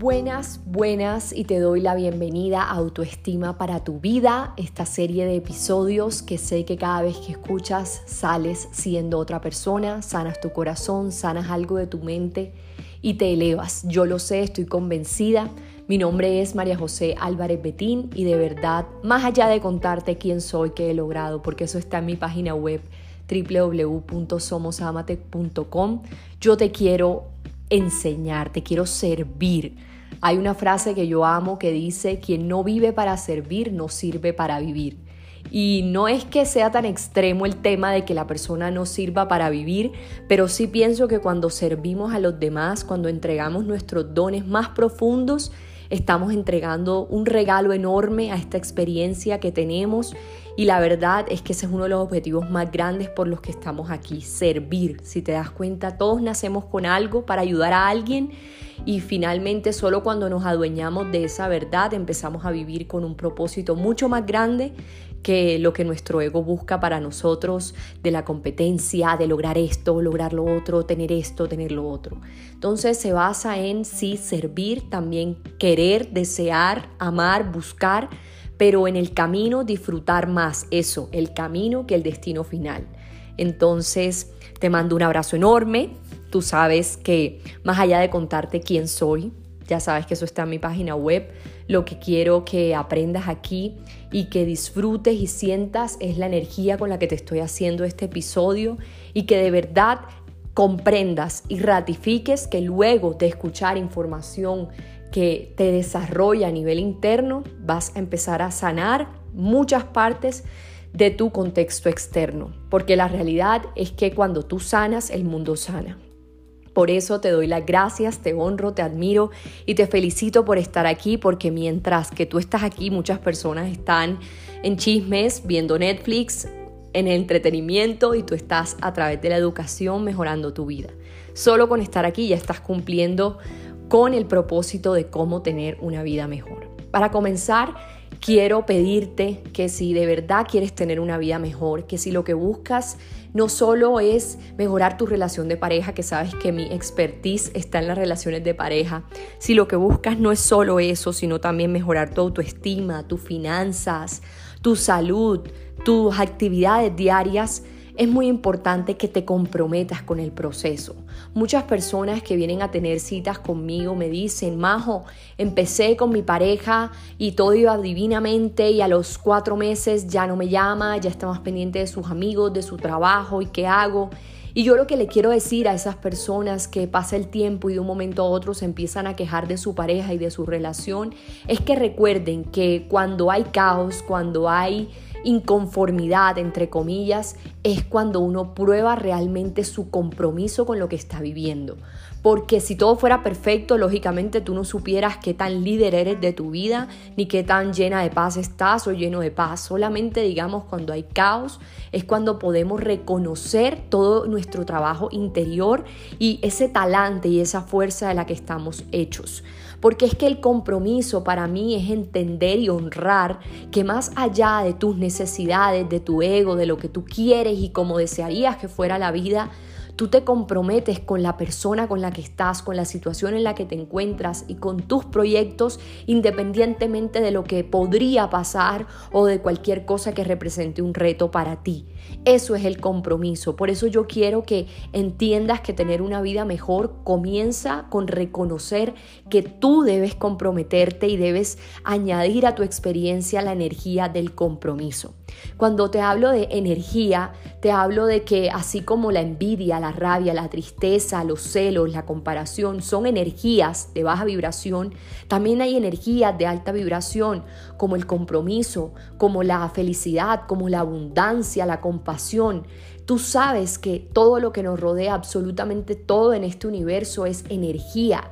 Buenas, buenas y te doy la bienvenida a Autoestima para tu vida, esta serie de episodios que sé que cada vez que escuchas sales siendo otra persona, sanas tu corazón, sanas algo de tu mente y te elevas. Yo lo sé, estoy convencida. Mi nombre es María José Álvarez Betín y de verdad, más allá de contarte quién soy, qué he logrado, porque eso está en mi página web www.somosamate.com, yo te quiero enseñar, te quiero servir hay una frase que yo amo que dice, quien no vive para servir, no sirve para vivir. Y no es que sea tan extremo el tema de que la persona no sirva para vivir, pero sí pienso que cuando servimos a los demás, cuando entregamos nuestros dones más profundos, estamos entregando un regalo enorme a esta experiencia que tenemos y la verdad es que ese es uno de los objetivos más grandes por los que estamos aquí, servir. Si te das cuenta, todos nacemos con algo para ayudar a alguien y finalmente solo cuando nos adueñamos de esa verdad empezamos a vivir con un propósito mucho más grande que lo que nuestro ego busca para nosotros, de la competencia, de lograr esto, lograr lo otro, tener esto, tener lo otro. Entonces se basa en sí servir, también querer, desear, amar, buscar, pero en el camino disfrutar más eso, el camino que el destino final. Entonces te mando un abrazo enorme, Tú sabes que más allá de contarte quién soy, ya sabes que eso está en mi página web, lo que quiero que aprendas aquí y que disfrutes y sientas es la energía con la que te estoy haciendo este episodio y que de verdad comprendas y ratifiques que luego de escuchar información que te desarrolla a nivel interno, vas a empezar a sanar muchas partes de tu contexto externo, porque la realidad es que cuando tú sanas, el mundo sana. Por eso te doy las gracias, te honro, te admiro y te felicito por estar aquí porque mientras que tú estás aquí, muchas personas están en chismes, viendo Netflix, en entretenimiento y tú estás a través de la educación mejorando tu vida. Solo con estar aquí ya estás cumpliendo con el propósito de cómo tener una vida mejor. Para comenzar, quiero pedirte que si de verdad quieres tener una vida mejor, que si lo que buscas no solo es mejorar tu relación de pareja, que sabes que mi expertise está en las relaciones de pareja, si lo que buscas no es solo eso, sino también mejorar tu autoestima, tus finanzas, tu salud, tus actividades diarias, es muy importante que te comprometas con el proceso. Muchas personas que vienen a tener citas conmigo me dicen, Majo, empecé con mi pareja y todo iba divinamente y a los cuatro meses ya no me llama, ya está más pendiente de sus amigos, de su trabajo y qué hago. Y yo lo que le quiero decir a esas personas que pasa el tiempo y de un momento a otro se empiezan a quejar de su pareja y de su relación es que recuerden que cuando hay caos, cuando hay inconformidad, entre comillas, es cuando uno prueba realmente su compromiso con lo que está viviendo. Porque si todo fuera perfecto, lógicamente tú no supieras qué tan líder eres de tu vida, ni qué tan llena de paz estás o lleno de paz. Solamente, digamos, cuando hay caos, es cuando podemos reconocer todo nuestro trabajo interior y ese talante y esa fuerza de la que estamos hechos. Porque es que el compromiso para mí es entender y honrar que más allá de tus necesidades, de tu ego, de lo que tú quieres y como desearías que fuera la vida, Tú te comprometes con la persona con la que estás, con la situación en la que te encuentras y con tus proyectos independientemente de lo que podría pasar o de cualquier cosa que represente un reto para ti. Eso es el compromiso. Por eso yo quiero que entiendas que tener una vida mejor comienza con reconocer que tú debes comprometerte y debes añadir a tu experiencia la energía del compromiso. Cuando te hablo de energía, te hablo de que así como la envidia, la rabia, la tristeza, los celos, la comparación son energías de baja vibración, también hay energías de alta vibración como el compromiso, como la felicidad, como la abundancia, la compasión. Tú sabes que todo lo que nos rodea, absolutamente todo en este universo es energía.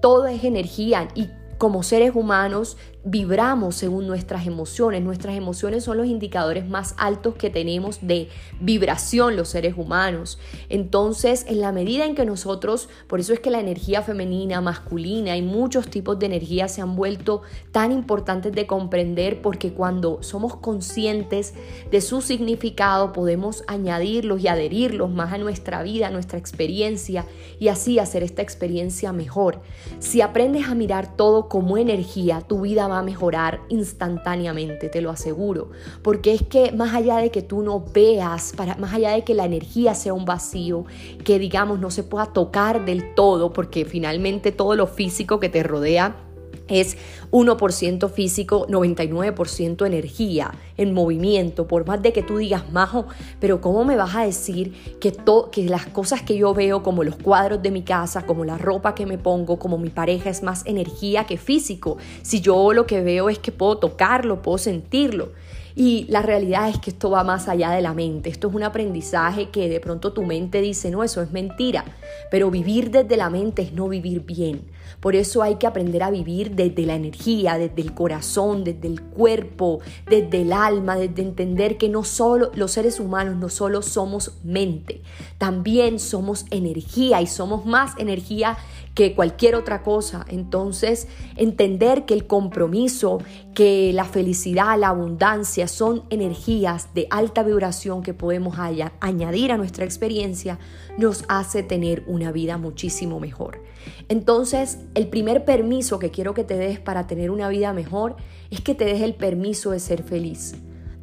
Todo es energía y como seres humanos vibramos según nuestras emociones. Nuestras emociones son los indicadores más altos que tenemos de vibración los seres humanos. Entonces, en la medida en que nosotros, por eso es que la energía femenina, masculina y muchos tipos de energía se han vuelto tan importantes de comprender porque cuando somos conscientes de su significado podemos añadirlos y adherirlos más a nuestra vida, a nuestra experiencia y así hacer esta experiencia mejor. Si aprendes a mirar todo como energía, tu vida va a mejorar instantáneamente, te lo aseguro. Porque es que más allá de que tú no veas, para, más allá de que la energía sea un vacío, que digamos no se pueda tocar del todo, porque finalmente todo lo físico que te rodea es 1% físico, 99% energía en movimiento. Por más de que tú digas, Majo, pero ¿cómo me vas a decir que, que las cosas que yo veo, como los cuadros de mi casa, como la ropa que me pongo, como mi pareja, es más energía que físico? Si yo lo que veo es que puedo tocarlo, puedo sentirlo. Y la realidad es que esto va más allá de la mente. Esto es un aprendizaje que de pronto tu mente dice, no, eso es mentira. Pero vivir desde la mente es no vivir bien. Por eso hay que aprender a vivir desde la energía, desde el corazón, desde el cuerpo, desde el alma, desde entender que no solo los seres humanos no solo somos mente, también somos energía y somos más energía que cualquier otra cosa. Entonces, entender que el compromiso, que la felicidad, la abundancia son energías de alta vibración que podemos añadir a nuestra experiencia, nos hace tener una vida muchísimo mejor. Entonces, el primer permiso que quiero que te des para tener una vida mejor es que te des el permiso de ser feliz.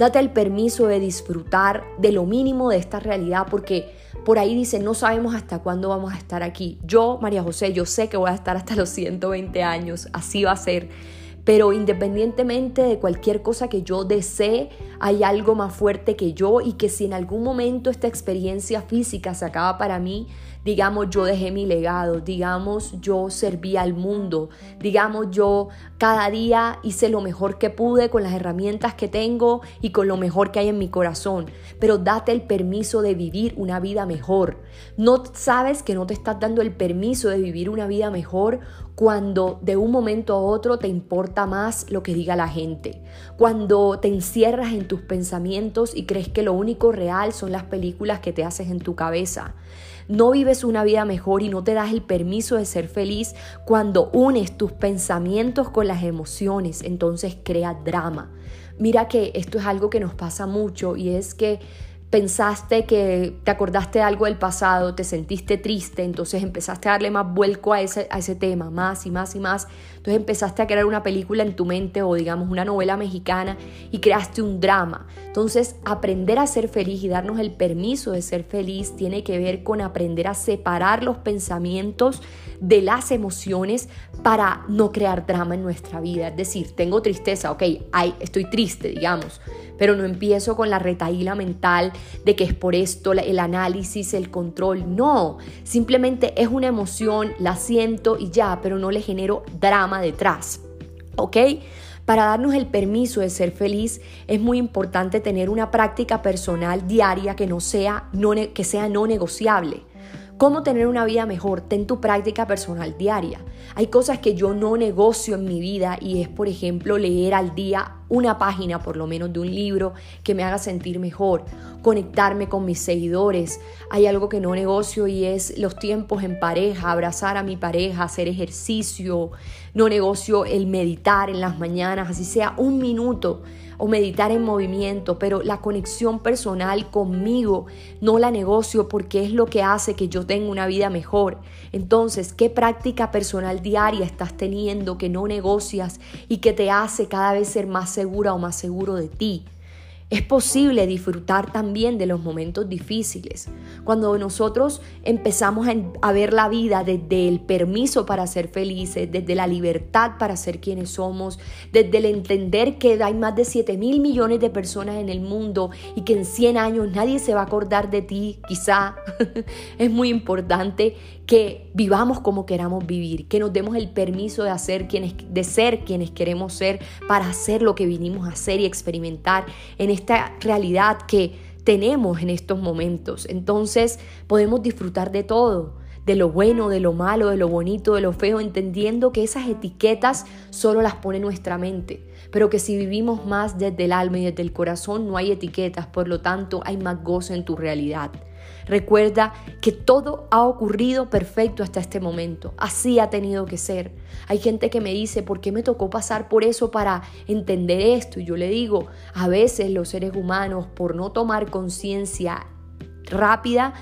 Date el permiso de disfrutar de lo mínimo de esta realidad porque por ahí dice, no sabemos hasta cuándo vamos a estar aquí. Yo, María José, yo sé que voy a estar hasta los 120 años, así va a ser. Pero independientemente de cualquier cosa que yo desee, hay algo más fuerte que yo y que si en algún momento esta experiencia física se acaba para mí, digamos yo dejé mi legado, digamos yo serví al mundo, digamos yo cada día hice lo mejor que pude con las herramientas que tengo y con lo mejor que hay en mi corazón, pero date el permiso de vivir una vida mejor. No sabes que no te estás dando el permiso de vivir una vida mejor cuando de un momento a otro te importa más lo que diga la gente, cuando te encierras en tus pensamientos y crees que lo único real son las películas que te haces en tu cabeza. No vives una vida mejor y no te das el permiso de ser feliz cuando unes tus pensamientos con las emociones, entonces crea drama. Mira que esto es algo que nos pasa mucho y es que pensaste que te acordaste algo del pasado, te sentiste triste, entonces empezaste a darle más vuelco a ese, a ese tema, más y más y más. Entonces empezaste a crear una película en tu mente o digamos una novela mexicana y creaste un drama. Entonces aprender a ser feliz y darnos el permiso de ser feliz tiene que ver con aprender a separar los pensamientos de las emociones para no crear drama en nuestra vida. Es decir, tengo tristeza, ok, estoy triste, digamos, pero no empiezo con la retaíla mental de que es por esto el análisis, el control. No, simplemente es una emoción, la siento y ya, pero no le genero detrás. ¿Ok? Para darnos el permiso de ser feliz es muy importante tener una práctica personal diaria que, no sea, no, que sea no negociable. ¿Cómo tener una vida mejor? Ten tu práctica personal diaria. Hay cosas que yo no negocio en mi vida y es, por ejemplo, leer al día una página por lo menos de un libro que me haga sentir mejor, conectarme con mis seguidores. Hay algo que no negocio y es los tiempos en pareja, abrazar a mi pareja, hacer ejercicio. No negocio el meditar en las mañanas, así sea un minuto o meditar en movimiento, pero la conexión personal conmigo no la negocio porque es lo que hace que yo tenga una vida mejor. Entonces, ¿qué práctica personal diaria estás teniendo que no negocias y que te hace cada vez ser más segura o más seguro de ti? Es posible disfrutar también de los momentos difíciles. Cuando nosotros empezamos a ver la vida desde el permiso para ser felices, desde la libertad para ser quienes somos, desde el entender que hay más de 7 mil millones de personas en el mundo y que en 100 años nadie se va a acordar de ti, quizá, es muy importante que vivamos como queramos vivir, que nos demos el permiso de, hacer quienes, de ser quienes queremos ser para hacer lo que vinimos a hacer y experimentar en esta realidad que tenemos en estos momentos. Entonces podemos disfrutar de todo. de lo bueno, de lo malo, de lo bonito, de lo feo, entendiendo que esas etiquetas solo las pone nuestra mente, pero que si vivimos más desde el alma y desde el corazón no hay etiquetas, por lo tanto hay más gozo en tu realidad. Recuerda que todo ha ocurrido perfecto hasta este momento. Así ha tenido que ser. Hay gente que me dice, ¿por qué me tocó pasar por eso para entender esto? Y yo le digo, a veces los seres humanos, por no tomar conciencia rápida,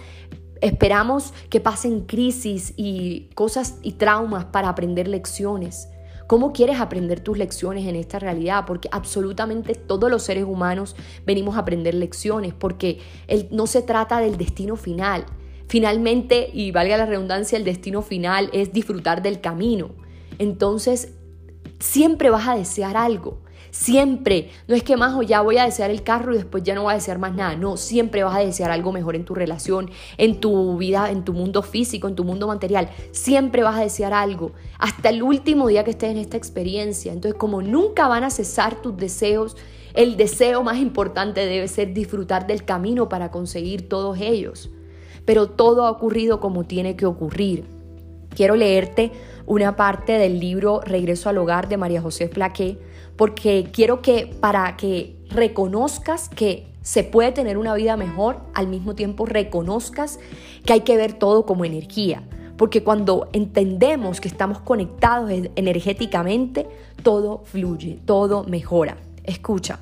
esperamos que pasen crisis y cosas y traumas para aprender lecciones. ¿Cómo quieres aprender tus lecciones en esta realidad? Porque absolutamente todos los seres humanos venimos a aprender lecciones, porque no se trata del destino final. Finalmente, y valga la redundancia, el destino final es disfrutar del camino. Entonces, siempre vas a desear algo. Siempre. No es que más o ya voy a desear el carro y después ya no voy a desear más nada. No, siempre vas a desear algo mejor en tu relación, en tu vida, en tu mundo físico, en tu mundo material. Siempre vas a desear algo. Hasta el último día que estés en esta experiencia. Entonces, como nunca van a cesar tus deseos, el deseo más importante debe ser disfrutar del camino para conseguir todos ellos. Pero todo ha ocurrido como tiene que ocurrir. Quiero leerte una parte del libro Regreso al Hogar de María José Flaqué porque quiero que para que reconozcas que se puede tener una vida mejor, al mismo tiempo reconozcas que hay que ver todo como energía. Porque cuando entendemos que estamos conectados energéticamente, todo fluye, todo mejora. Escucha,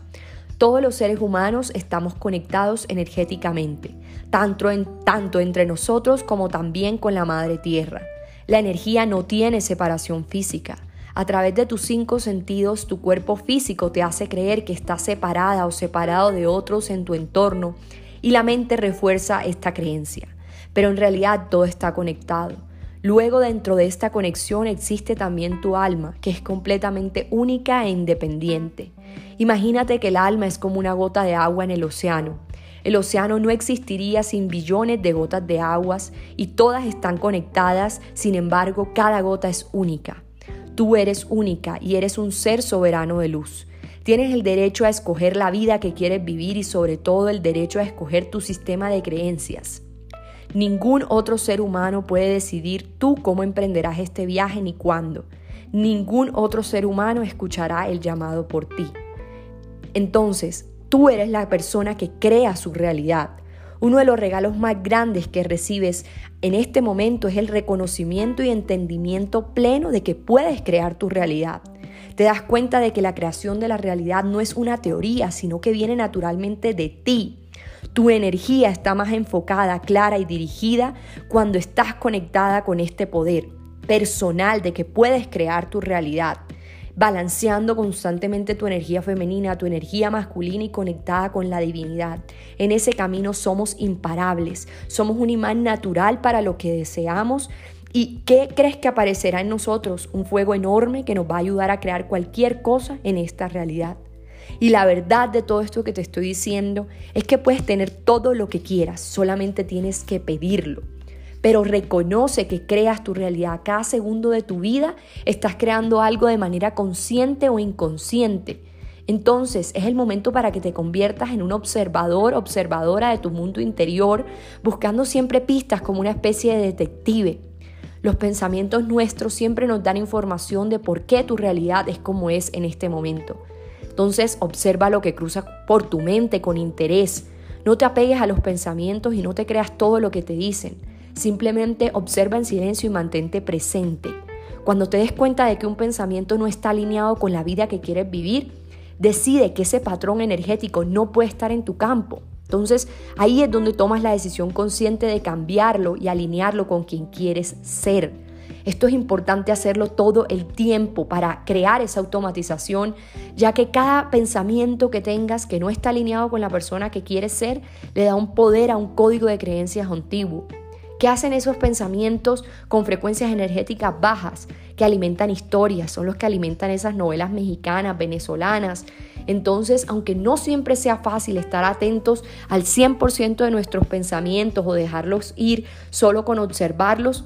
todos los seres humanos estamos conectados energéticamente, tanto, tanto entre nosotros como también con la Madre Tierra. La energía no tiene separación física. A través de tus cinco sentidos, tu cuerpo físico te hace creer que estás separada o separado de otros en tu entorno y la mente refuerza esta creencia. Pero en realidad todo está conectado. Luego dentro de esta conexión existe también tu alma, que es completamente única e independiente. Imagínate que el alma es como una gota de agua en el océano. El océano no existiría sin billones de gotas de aguas y todas están conectadas, sin embargo cada gota es única. Tú eres única y eres un ser soberano de luz. Tienes el derecho a escoger la vida que quieres vivir y sobre todo el derecho a escoger tu sistema de creencias. Ningún otro ser humano puede decidir tú cómo emprenderás este viaje ni cuándo. Ningún otro ser humano escuchará el llamado por ti. Entonces, tú eres la persona que crea su realidad. Uno de los regalos más grandes que recibes en este momento es el reconocimiento y entendimiento pleno de que puedes crear tu realidad. Te das cuenta de que la creación de la realidad no es una teoría, sino que viene naturalmente de ti. Tu energía está más enfocada, clara y dirigida cuando estás conectada con este poder personal de que puedes crear tu realidad balanceando constantemente tu energía femenina, tu energía masculina y conectada con la divinidad. En ese camino somos imparables, somos un imán natural para lo que deseamos. ¿Y qué crees que aparecerá en nosotros? Un fuego enorme que nos va a ayudar a crear cualquier cosa en esta realidad. Y la verdad de todo esto que te estoy diciendo es que puedes tener todo lo que quieras, solamente tienes que pedirlo pero reconoce que creas tu realidad. Cada segundo de tu vida estás creando algo de manera consciente o inconsciente. Entonces es el momento para que te conviertas en un observador, observadora de tu mundo interior, buscando siempre pistas como una especie de detective. Los pensamientos nuestros siempre nos dan información de por qué tu realidad es como es en este momento. Entonces observa lo que cruza por tu mente con interés. No te apegues a los pensamientos y no te creas todo lo que te dicen. Simplemente observa en silencio y mantente presente. Cuando te des cuenta de que un pensamiento no está alineado con la vida que quieres vivir, decide que ese patrón energético no puede estar en tu campo. Entonces ahí es donde tomas la decisión consciente de cambiarlo y alinearlo con quien quieres ser. Esto es importante hacerlo todo el tiempo para crear esa automatización, ya que cada pensamiento que tengas que no está alineado con la persona que quieres ser, le da un poder a un código de creencias antiguo. ¿Qué hacen esos pensamientos con frecuencias energéticas bajas que alimentan historias? Son los que alimentan esas novelas mexicanas, venezolanas. Entonces, aunque no siempre sea fácil estar atentos al 100% de nuestros pensamientos o dejarlos ir solo con observarlos,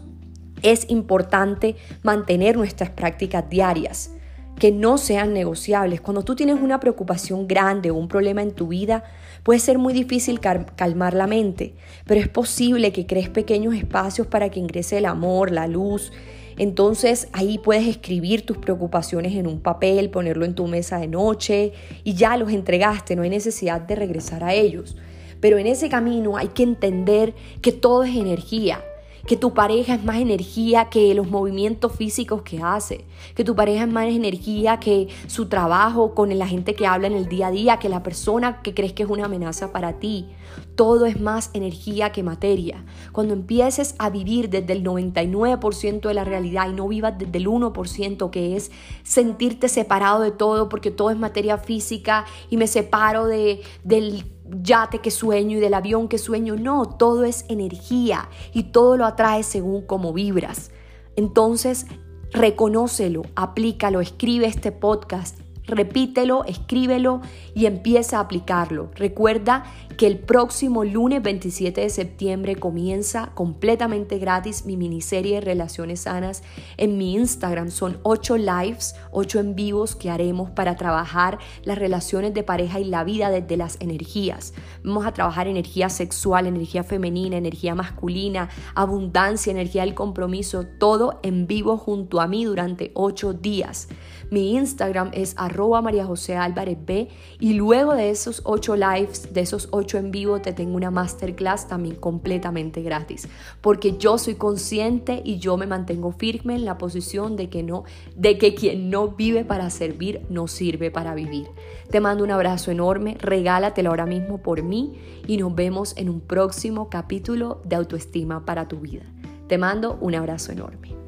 es importante mantener nuestras prácticas diarias que no sean negociables. Cuando tú tienes una preocupación grande o un problema en tu vida, Puede ser muy difícil calmar la mente, pero es posible que crees pequeños espacios para que ingrese el amor, la luz. Entonces ahí puedes escribir tus preocupaciones en un papel, ponerlo en tu mesa de noche y ya los entregaste, no hay necesidad de regresar a ellos. Pero en ese camino hay que entender que todo es energía que tu pareja es más energía que los movimientos físicos que hace, que tu pareja es más energía que su trabajo con la gente que habla en el día a día, que la persona que crees que es una amenaza para ti. Todo es más energía que materia. Cuando empieces a vivir desde el 99% de la realidad y no vivas desde el 1% que es sentirte separado de todo porque todo es materia física y me separo de, del yate que sueño y del avión que sueño. No, todo es energía y todo lo atrae según cómo vibras. Entonces, reconócelo, aplícalo, escribe este podcast Repítelo, escríbelo y empieza a aplicarlo. Recuerda que el próximo lunes 27 de septiembre comienza completamente gratis mi miniserie de Relaciones Sanas en mi Instagram. Son ocho lives, ocho en vivos que haremos para trabajar las relaciones de pareja y la vida desde las energías. Vamos a trabajar energía sexual, energía femenina, energía masculina, abundancia, energía del compromiso, todo en vivo junto a mí durante ocho días. Mi Instagram es arroba María José Álvarez B y luego de esos ocho lives, de esos ocho en vivo, te tengo una masterclass también completamente gratis. Porque yo soy consciente y yo me mantengo firme en la posición de que no, de que quien no vive para servir no sirve para vivir. Te mando un abrazo enorme, regálatelo ahora mismo por mí y nos vemos en un próximo capítulo de autoestima para tu vida. Te mando un abrazo enorme.